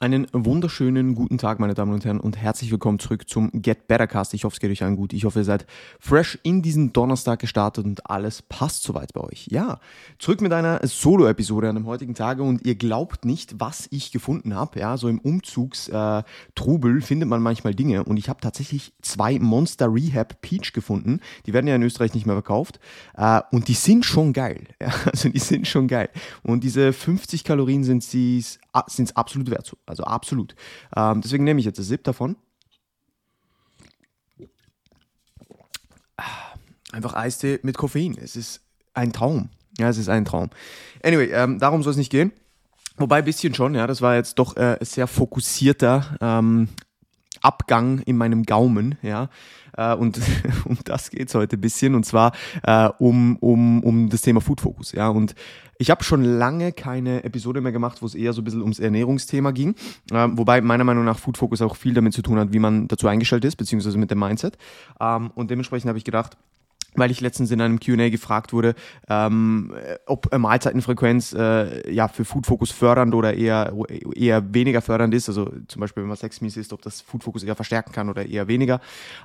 Einen wunderschönen guten Tag, meine Damen und Herren, und herzlich willkommen zurück zum Get Better Cast. Ich hoffe, es geht euch allen gut. Ich hoffe, ihr seid fresh in diesen Donnerstag gestartet und alles passt soweit bei euch. Ja, zurück mit einer Solo-Episode an dem heutigen Tage und ihr glaubt nicht, was ich gefunden habe. Ja, so im Umzugstrubel äh, findet man manchmal Dinge und ich habe tatsächlich zwei Monster Rehab Peach gefunden. Die werden ja in Österreich nicht mehr verkauft äh, und die sind schon geil. Ja, also die sind schon geil. Und diese 50 Kalorien sind es absolut wert. Also absolut. Ähm, deswegen nehme ich jetzt das Sip davon. Einfach Eistee mit Koffein. Es ist ein Traum. Ja, es ist ein Traum. Anyway, ähm, darum soll es nicht gehen. Wobei ein bisschen schon, ja, das war jetzt doch äh, sehr fokussierter ähm, Abgang in meinem Gaumen, ja. Äh, und um das geht es heute ein bisschen, und zwar äh, um, um, um das Thema Food Focus, ja. Und ich habe schon lange keine Episode mehr gemacht, wo es eher so ein bisschen ums Ernährungsthema ging. Ähm, wobei meiner Meinung nach Food Focus auch viel damit zu tun hat, wie man dazu eingestellt ist, beziehungsweise mit dem Mindset. Ähm, und dementsprechend habe ich gedacht, weil ich letztens in einem Q&A gefragt wurde, ähm, ob Mahlzeitenfrequenz äh, ja für Food Focus fördernd oder eher eher weniger fördernd ist, also zum Beispiel wenn man Sexmies ist, ob das Food Focus eher verstärken kann oder eher weniger,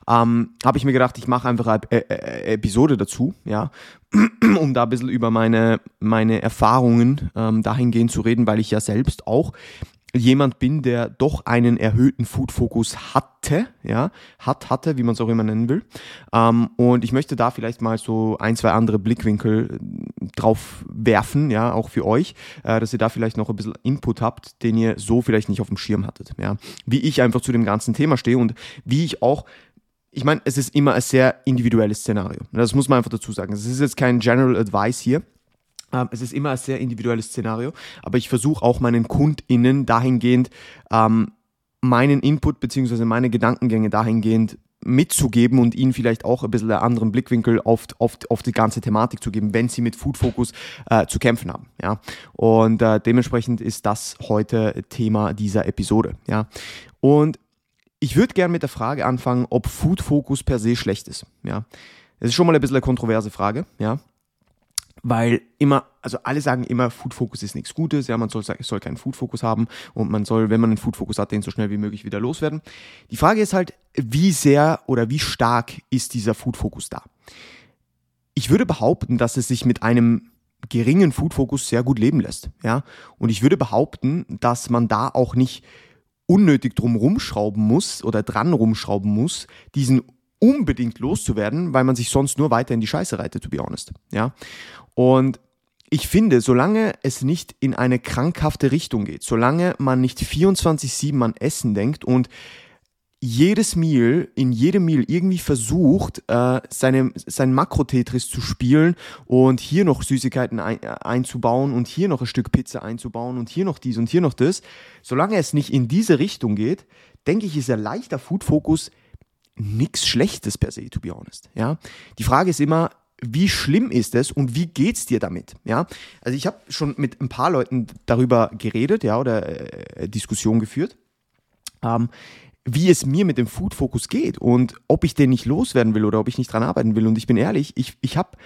ähm, habe ich mir gedacht, ich mache einfach eine äh, Episode dazu, ja, um da ein bisschen über meine meine Erfahrungen ähm, dahingehend zu reden, weil ich ja selbst auch jemand bin, der doch einen erhöhten Food-Fokus hatte, ja, hat, hatte, wie man es auch immer nennen will. Ähm, und ich möchte da vielleicht mal so ein, zwei andere Blickwinkel äh, drauf werfen, ja, auch für euch, äh, dass ihr da vielleicht noch ein bisschen Input habt, den ihr so vielleicht nicht auf dem Schirm hattet, ja. Wie ich einfach zu dem ganzen Thema stehe und wie ich auch ich meine, es ist immer ein sehr individuelles Szenario. Das muss man einfach dazu sagen. Es ist jetzt kein General Advice hier. Ähm, es ist immer ein sehr individuelles Szenario, aber ich versuche auch meinen KundInnen dahingehend ähm, meinen Input bzw. meine Gedankengänge dahingehend mitzugeben und ihnen vielleicht auch ein bisschen einen anderen Blickwinkel auf, auf, auf die ganze Thematik zu geben, wenn sie mit Food Focus äh, zu kämpfen haben. Ja? Und äh, dementsprechend ist das heute Thema dieser Episode. Ja? Und ich würde gerne mit der Frage anfangen, ob Food Focus per se schlecht ist. Ja? Das ist schon mal ein bisschen eine kontroverse Frage. Ja? Weil immer, also alle sagen immer, Food Focus ist nichts Gutes, ja, man soll, soll keinen Food Focus haben und man soll, wenn man einen Food Focus hat, den so schnell wie möglich wieder loswerden. Die Frage ist halt, wie sehr oder wie stark ist dieser Food Focus da? Ich würde behaupten, dass es sich mit einem geringen Food Focus sehr gut leben lässt, ja, und ich würde behaupten, dass man da auch nicht unnötig drum rumschrauben muss oder dran rumschrauben muss, diesen unbedingt loszuwerden, weil man sich sonst nur weiter in die Scheiße reitet, to be honest. Ja? Und ich finde, solange es nicht in eine krankhafte Richtung geht, solange man nicht 24-7 an Essen denkt und jedes Meal, in jedem Meal irgendwie versucht, äh, seine, sein Makro-Tetris zu spielen und hier noch Süßigkeiten ein, einzubauen und hier noch ein Stück Pizza einzubauen und hier noch dies und hier noch das, solange es nicht in diese Richtung geht, denke ich, ist ein leichter Food-Fokus nichts Schlechtes per se, to be honest. Ja, die Frage ist immer, wie schlimm ist es und wie geht's dir damit? Ja, also ich habe schon mit ein paar Leuten darüber geredet, ja, oder äh, Diskussion geführt, ähm, wie es mir mit dem Food Focus geht und ob ich den nicht loswerden will oder ob ich nicht dran arbeiten will. Und ich bin ehrlich, ich, ich habe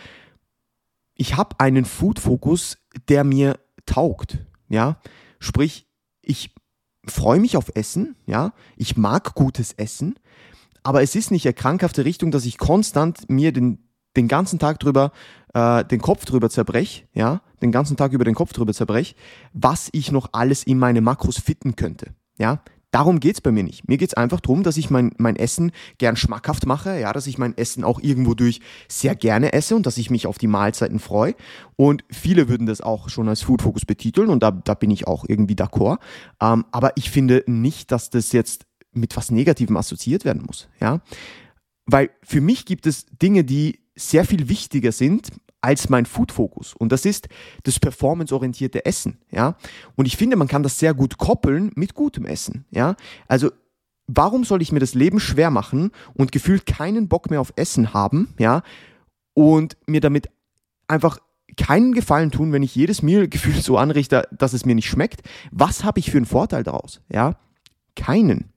ich hab einen Food Focus, der mir taugt. Ja, sprich, ich freue mich auf Essen. Ja, ich mag gutes Essen aber es ist nicht eine krankhafte Richtung, dass ich konstant mir den, den ganzen Tag drüber, äh, den Kopf drüber zerbrech, ja, den ganzen Tag über den Kopf drüber zerbrech, was ich noch alles in meine Makros fitten könnte, ja. Darum geht's bei mir nicht. Mir geht's einfach darum, dass ich mein, mein Essen gern schmackhaft mache, ja, dass ich mein Essen auch irgendwo durch sehr gerne esse und dass ich mich auf die Mahlzeiten freue. Und viele würden das auch schon als Food Focus betiteln und da, da bin ich auch irgendwie d'accord. Ähm, aber ich finde nicht, dass das jetzt mit was Negativem assoziiert werden muss, ja. Weil für mich gibt es Dinge, die sehr viel wichtiger sind als mein Food-Fokus. Und das ist das performanceorientierte Essen, ja. Und ich finde, man kann das sehr gut koppeln mit gutem Essen, ja. Also, warum soll ich mir das Leben schwer machen und gefühlt keinen Bock mehr auf Essen haben, ja. Und mir damit einfach keinen Gefallen tun, wenn ich jedes Meal gefühlt so anrichte, dass es mir nicht schmeckt. Was habe ich für einen Vorteil daraus, ja? Keinen.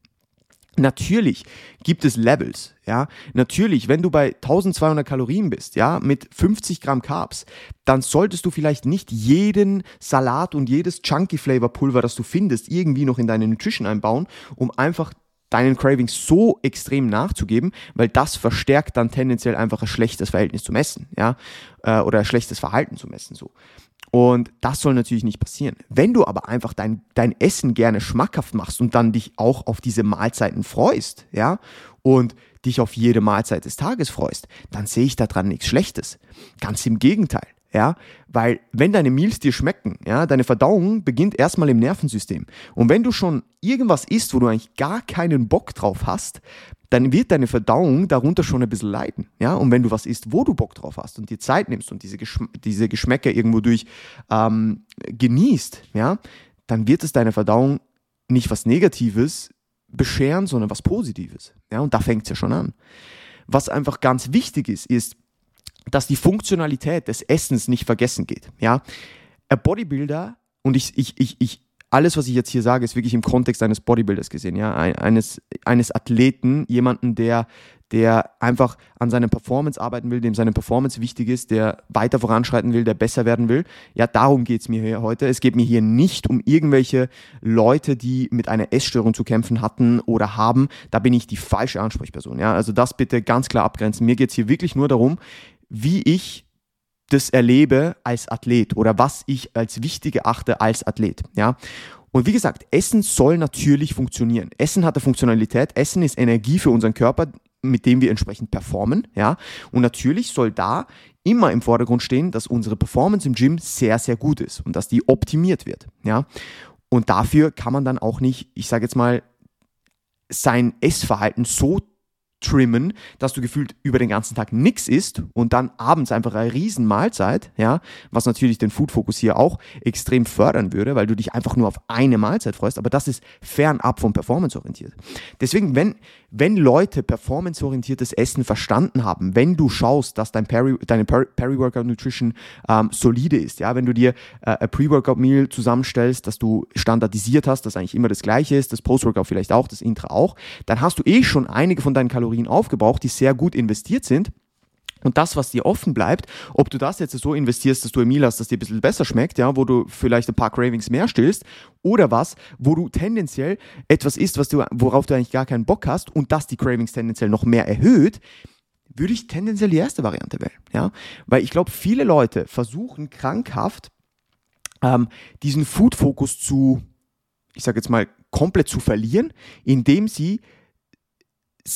Natürlich gibt es Levels, ja. Natürlich, wenn du bei 1200 Kalorien bist, ja, mit 50 Gramm Carbs, dann solltest du vielleicht nicht jeden Salat und jedes Chunky Flavor Pulver, das du findest, irgendwie noch in deine Nutrition einbauen, um einfach deinen Cravings so extrem nachzugeben, weil das verstärkt dann tendenziell einfach ein schlechtes Verhältnis zum Essen, ja, äh, oder ein schlechtes Verhalten zum Essen so. Und das soll natürlich nicht passieren. Wenn du aber einfach dein, dein Essen gerne schmackhaft machst und dann dich auch auf diese Mahlzeiten freust, ja, und dich auf jede Mahlzeit des Tages freust, dann sehe ich daran nichts Schlechtes. Ganz im Gegenteil ja, weil wenn deine Meals dir schmecken, ja, deine Verdauung beginnt erstmal im Nervensystem. Und wenn du schon irgendwas isst, wo du eigentlich gar keinen Bock drauf hast, dann wird deine Verdauung darunter schon ein bisschen leiden. Ja? Und wenn du was isst, wo du Bock drauf hast und dir Zeit nimmst und diese, Geschm diese Geschmäcker irgendwo durch ähm, genießt, ja, dann wird es deine Verdauung nicht was Negatives bescheren, sondern was Positives. Ja? Und da fängt es ja schon an. Was einfach ganz wichtig ist, ist, dass die Funktionalität des Essens nicht vergessen geht. Ja? Ein Bodybuilder, und ich, ich, ich, ich alles, was ich jetzt hier sage, ist wirklich im Kontext eines Bodybuilders gesehen, ja, eines, eines Athleten, jemanden, der, der einfach an seiner Performance arbeiten will, dem seine Performance wichtig ist, der weiter voranschreiten will, der besser werden will. Ja, darum geht's mir hier heute. Es geht mir hier nicht um irgendwelche Leute, die mit einer Essstörung zu kämpfen hatten oder haben. Da bin ich die falsche Ansprechperson. Ja, also das bitte ganz klar abgrenzen. Mir geht's hier wirklich nur darum, wie ich das erlebe als Athlet oder was ich als wichtig erachte als Athlet. Ja. Und wie gesagt, Essen soll natürlich funktionieren. Essen hat eine Funktionalität. Essen ist Energie für unseren Körper, mit dem wir entsprechend performen. Ja. Und natürlich soll da immer im Vordergrund stehen, dass unsere Performance im Gym sehr, sehr gut ist und dass die optimiert wird. Ja. Und dafür kann man dann auch nicht, ich sage jetzt mal, sein Essverhalten so trimmen, dass du gefühlt über den ganzen Tag nichts isst und dann abends einfach eine riesen Mahlzeit, ja, was natürlich den Food-Fokus hier auch extrem fördern würde, weil du dich einfach nur auf eine Mahlzeit freust, aber das ist fernab vom Performance-orientiert. Deswegen, wenn, wenn Leute performance-orientiertes Essen verstanden haben, wenn du schaust, dass dein Peri, deine Peri-Workout-Nutrition ähm, solide ist, ja, wenn du dir äh, ein Pre-Workout-Meal zusammenstellst, dass du standardisiert hast, das eigentlich immer das gleiche ist, das Post-Workout vielleicht auch, das Intra auch, dann hast du eh schon einige von deinen Kalorien aufgebraucht, die sehr gut investiert sind. Und das, was dir offen bleibt, ob du das jetzt so investierst, dass du Meal hast, das dir ein bisschen besser schmeckt, ja, wo du vielleicht ein paar Cravings mehr stillst, oder was, wo du tendenziell etwas isst, was du, worauf du eigentlich gar keinen Bock hast und das die Cravings tendenziell noch mehr erhöht, würde ich tendenziell die erste Variante wählen, ja, weil ich glaube, viele Leute versuchen krankhaft ähm, diesen Food-Fokus zu, ich sage jetzt mal, komplett zu verlieren, indem sie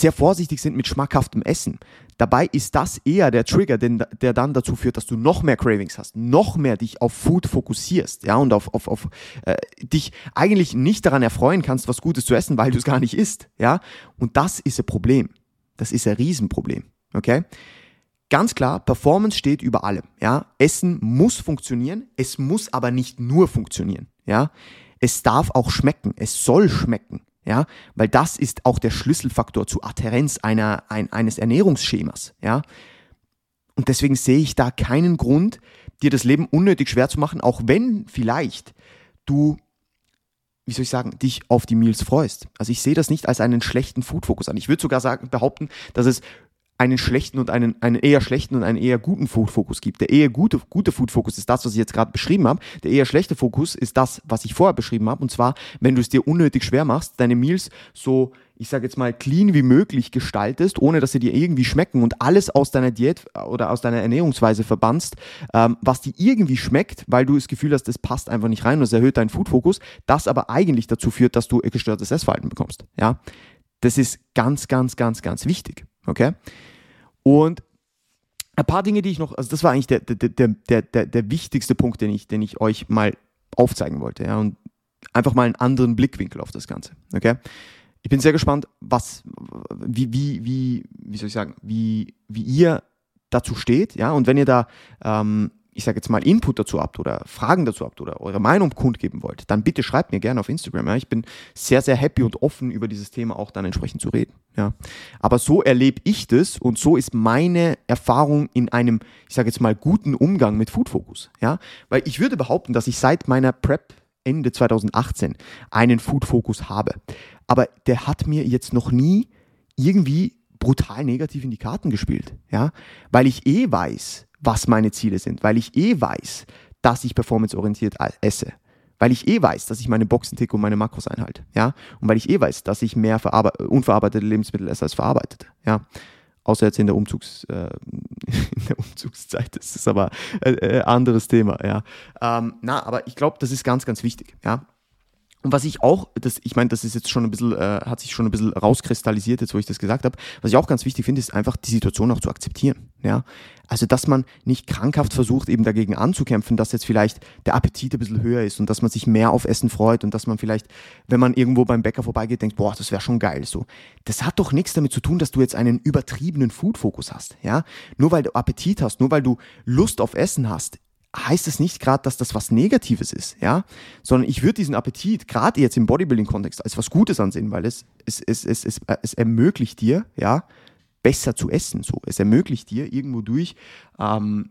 sehr vorsichtig sind mit schmackhaftem Essen. Dabei ist das eher der Trigger, den, der dann dazu führt, dass du noch mehr Cravings hast, noch mehr dich auf Food fokussierst, ja, und auf, auf, auf äh, dich eigentlich nicht daran erfreuen kannst, was Gutes zu essen, weil du es gar nicht isst, ja. Und das ist ein Problem. Das ist ein Riesenproblem, okay? Ganz klar, Performance steht über allem, ja. Essen muss funktionieren, es muss aber nicht nur funktionieren, ja. Es darf auch schmecken, es soll schmecken, ja, weil das ist auch der Schlüsselfaktor zur Adherenz einer, ein, eines Ernährungsschemas, ja. Und deswegen sehe ich da keinen Grund, dir das Leben unnötig schwer zu machen, auch wenn vielleicht du, wie soll ich sagen, dich auf die Meals freust. Also ich sehe das nicht als einen schlechten Food-Fokus an. Ich würde sogar sagen, behaupten, dass es einen schlechten und einen, einen eher schlechten und einen eher guten Food-Fokus gibt. Der eher gute, gute Food-Fokus ist das, was ich jetzt gerade beschrieben habe. Der eher schlechte Fokus ist das, was ich vorher beschrieben habe. Und zwar, wenn du es dir unnötig schwer machst, deine Meals so, ich sage jetzt mal, clean wie möglich gestaltest, ohne dass sie dir irgendwie schmecken und alles aus deiner Diät oder aus deiner Ernährungsweise verbannst, ähm, was dir irgendwie schmeckt, weil du das Gefühl hast, das passt einfach nicht rein und es erhöht deinen Food-Fokus, das aber eigentlich dazu führt, dass du gestörtes Essverhalten bekommst. Ja, das ist ganz, ganz, ganz, ganz wichtig. Okay? Und ein paar Dinge, die ich noch, also das war eigentlich der, der, der, der, der wichtigste Punkt, den ich, den ich euch mal aufzeigen wollte. Ja? Und einfach mal einen anderen Blickwinkel auf das Ganze. Okay? Ich bin sehr gespannt, was, wie, wie, wie, wie soll ich sagen, wie, wie ihr dazu steht, ja, und wenn ihr da ähm, ich sage jetzt mal, Input dazu habt oder Fragen dazu habt oder eure Meinung kundgeben wollt, dann bitte schreibt mir gerne auf Instagram. Ja. Ich bin sehr, sehr happy und offen, über dieses Thema auch dann entsprechend zu reden. Ja. Aber so erlebe ich das und so ist meine Erfahrung in einem, ich sage jetzt mal, guten Umgang mit Food Focus. Ja. Weil ich würde behaupten, dass ich seit meiner Prep Ende 2018 einen Food Focus habe. aber der hat mir jetzt noch nie irgendwie brutal negativ in die Karten gespielt, ja, weil ich eh weiß, was meine Ziele sind, weil ich eh weiß, dass ich performanceorientiert esse, weil ich eh weiß, dass ich meine Boxen ticke und meine Makros einhalte, ja, und weil ich eh weiß, dass ich mehr unverarbeitete Lebensmittel esse als verarbeitete, ja. Außer jetzt in der, Umzugs, äh, in der Umzugszeit, das ist aber ein äh, äh, anderes Thema, ja. Ähm, na, aber ich glaube, das ist ganz, ganz wichtig, ja. Und was ich auch, das, ich meine, das ist jetzt schon ein bisschen, äh, hat sich schon ein bisschen rauskristallisiert, jetzt wo ich das gesagt habe. Was ich auch ganz wichtig finde, ist einfach die Situation auch zu akzeptieren. Ja? Also, dass man nicht krankhaft versucht, eben dagegen anzukämpfen, dass jetzt vielleicht der Appetit ein bisschen höher ist und dass man sich mehr auf Essen freut und dass man vielleicht, wenn man irgendwo beim Bäcker vorbeigeht, denkt, boah, das wäre schon geil. So. Das hat doch nichts damit zu tun, dass du jetzt einen übertriebenen Food-Fokus hast. Ja? Nur weil du Appetit hast, nur weil du Lust auf Essen hast, heißt es nicht gerade, dass das was Negatives ist, ja, sondern ich würde diesen Appetit gerade jetzt im Bodybuilding-Kontext als was Gutes ansehen, weil es, es, es, es, es, es ermöglicht dir, ja, besser zu essen. So, es ermöglicht dir irgendwo durch ähm,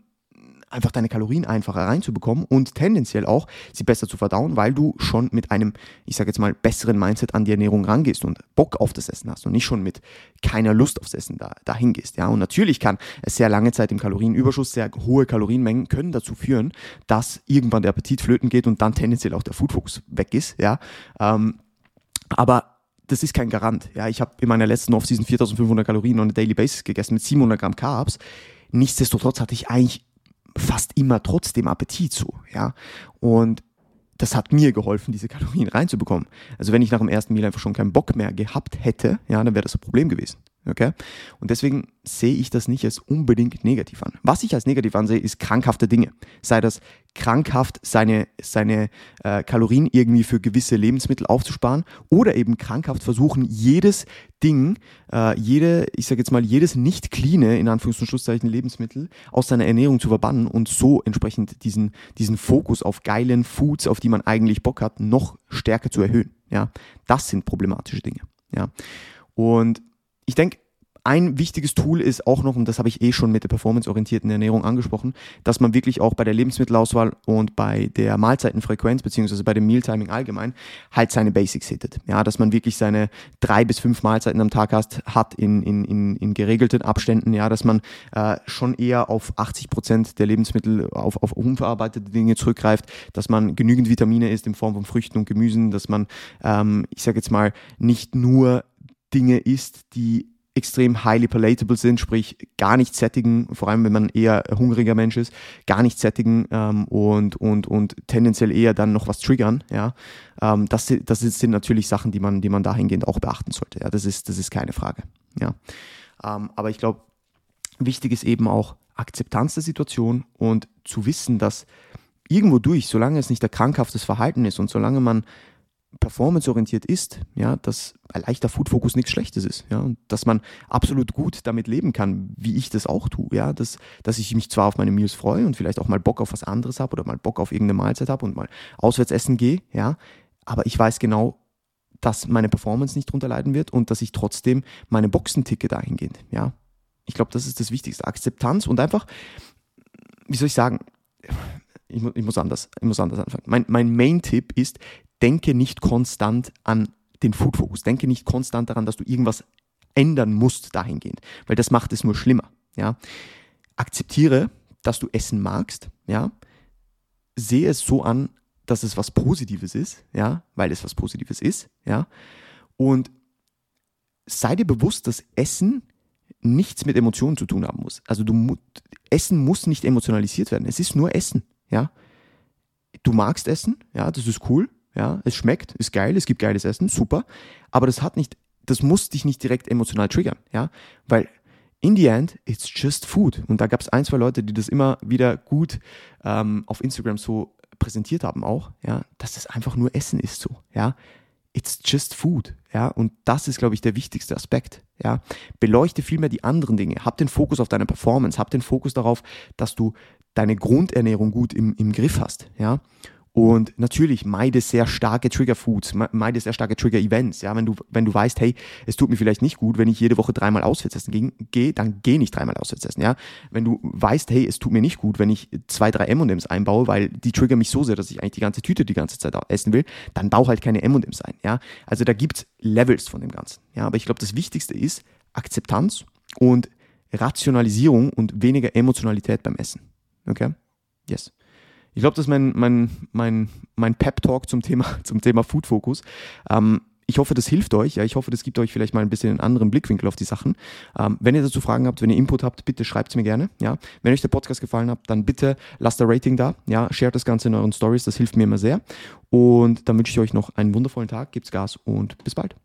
einfach deine Kalorien einfacher reinzubekommen und tendenziell auch sie besser zu verdauen, weil du schon mit einem, ich sage jetzt mal, besseren Mindset an die Ernährung rangehst und Bock auf das Essen hast und nicht schon mit keiner Lust aufs Essen da, dahin gehst. Ja? Und natürlich kann es sehr lange Zeit im Kalorienüberschuss, sehr hohe Kalorienmengen können dazu führen, dass irgendwann der Appetit flöten geht und dann tendenziell auch der Foodfokus weg ist. Ja? Ähm, aber das ist kein Garant. Ja, ich habe in meiner letzten Off-Season 4500 Kalorien on a daily basis gegessen mit 700 Gramm Carbs. Nichtsdestotrotz hatte ich eigentlich fast immer trotzdem Appetit so, ja. Und das hat mir geholfen, diese Kalorien reinzubekommen. Also wenn ich nach dem ersten Meal einfach schon keinen Bock mehr gehabt hätte, ja, dann wäre das ein Problem gewesen. Okay? Und deswegen sehe ich das nicht als unbedingt negativ an. Was ich als negativ ansehe, ist krankhafte Dinge. Sei das krankhaft, seine, seine äh, Kalorien irgendwie für gewisse Lebensmittel aufzusparen oder eben krankhaft versuchen, jedes Ding, äh, jede, ich sage jetzt mal, jedes nicht cleane, in Anführungs- und Schlusszeichen, Lebensmittel aus seiner Ernährung zu verbannen und so entsprechend diesen, diesen Fokus auf geilen Foods, auf die man eigentlich Bock hat, noch stärker zu erhöhen. Ja, das sind problematische Dinge. Ja, und ich denke, ein wichtiges Tool ist auch noch, und das habe ich eh schon mit der performanceorientierten Ernährung angesprochen, dass man wirklich auch bei der Lebensmittelauswahl und bei der Mahlzeitenfrequenz, beziehungsweise bei dem Mealtiming allgemein, halt seine Basics hittet. Ja, dass man wirklich seine drei bis fünf Mahlzeiten am Tag hast, hat in, in, in, in geregelten Abständen, ja, dass man äh, schon eher auf 80 Prozent der Lebensmittel auf, auf unverarbeitete Dinge zurückgreift, dass man genügend Vitamine isst in Form von Früchten und Gemüsen, dass man, ähm, ich sage jetzt mal, nicht nur Dinge isst, die extrem highly palatable sind, sprich gar nicht sättigen, vor allem wenn man eher hungriger Mensch ist, gar nicht sättigen ähm, und, und, und tendenziell eher dann noch was triggern, ja. Ähm, das, das sind natürlich Sachen, die man, die man dahingehend auch beachten sollte. Ja, das ist, das ist keine Frage. Ja. Ähm, aber ich glaube, wichtig ist eben auch Akzeptanz der Situation und zu wissen, dass irgendwo durch, solange es nicht ein krankhaftes Verhalten ist und solange man performanceorientiert ist, ja, dass ein leichter Food-Fokus nichts Schlechtes ist, ja, und dass man absolut gut damit leben kann, wie ich das auch tue, ja, dass, dass ich mich zwar auf meine Meals freue und vielleicht auch mal Bock auf was anderes habe oder mal Bock auf irgendeine Mahlzeit habe und mal auswärts essen gehe, ja, aber ich weiß genau, dass meine Performance nicht drunter leiden wird und dass ich trotzdem meine Boxen ticke dahingehend, ja. Ich glaube, das ist das Wichtigste. Akzeptanz und einfach, wie soll ich sagen, ich, mu ich muss anders, ich muss anders anfangen. Mein, mein Main-Tipp ist, denke nicht konstant an den Food Focus. Denke nicht konstant daran, dass du irgendwas ändern musst dahingehend, weil das macht es nur schlimmer. Ja? Akzeptiere, dass du Essen magst. Ja? Sehe es so an, dass es was Positives ist, ja, weil es was Positives ist, ja. Und sei dir bewusst, dass Essen nichts mit Emotionen zu tun haben muss. Also du Essen muss nicht emotionalisiert werden. Es ist nur Essen, ja. Du magst Essen, ja, das ist cool, ja, es schmeckt, ist geil, es gibt geiles Essen, super. Aber das hat nicht, das muss dich nicht direkt emotional triggern, ja, weil in the end, it's just food. Und da gab es ein, zwei Leute, die das immer wieder gut ähm, auf Instagram so präsentiert haben auch, ja, dass das einfach nur Essen ist so, ja. It's just food, ja. Und das ist, glaube ich, der wichtigste Aspekt, ja. Beleuchte vielmehr die anderen Dinge. Hab den Fokus auf deine Performance, hab den Fokus darauf, dass du deine Grundernährung gut im, im Griff hast, ja Und natürlich meide sehr starke Trigger Foods, meide sehr starke Trigger Events. Ja, wenn du, wenn du weißt, hey, es tut mir vielleicht nicht gut, wenn ich jede Woche dreimal auswärts essen gehe, dann geh nicht dreimal auswärts essen. Ja, wenn du weißt, hey, es tut mir nicht gut, wenn ich zwei, drei M&M's einbaue, weil die trigger mich so sehr, dass ich eigentlich die ganze Tüte die ganze Zeit essen will, dann bau halt keine M&M's ein. Ja, also da gibt's Levels von dem Ganzen. Ja, aber ich glaube, das Wichtigste ist Akzeptanz und Rationalisierung und weniger Emotionalität beim Essen. Okay? Yes. Ich glaube, das ist mein, mein, mein, mein Pep-Talk zum Thema, zum Thema Food Focus. Ähm, ich hoffe, das hilft euch. Ja, ich hoffe, das gibt euch vielleicht mal ein bisschen einen anderen Blickwinkel auf die Sachen. Ähm, wenn ihr dazu Fragen habt, wenn ihr Input habt, bitte schreibt es mir gerne. Ja, wenn euch der Podcast gefallen hat, dann bitte lasst ein Rating da. Ja, shared das Ganze in euren Stories. Das hilft mir immer sehr. Und dann wünsche ich euch noch einen wundervollen Tag. Gibt's Gas und bis bald.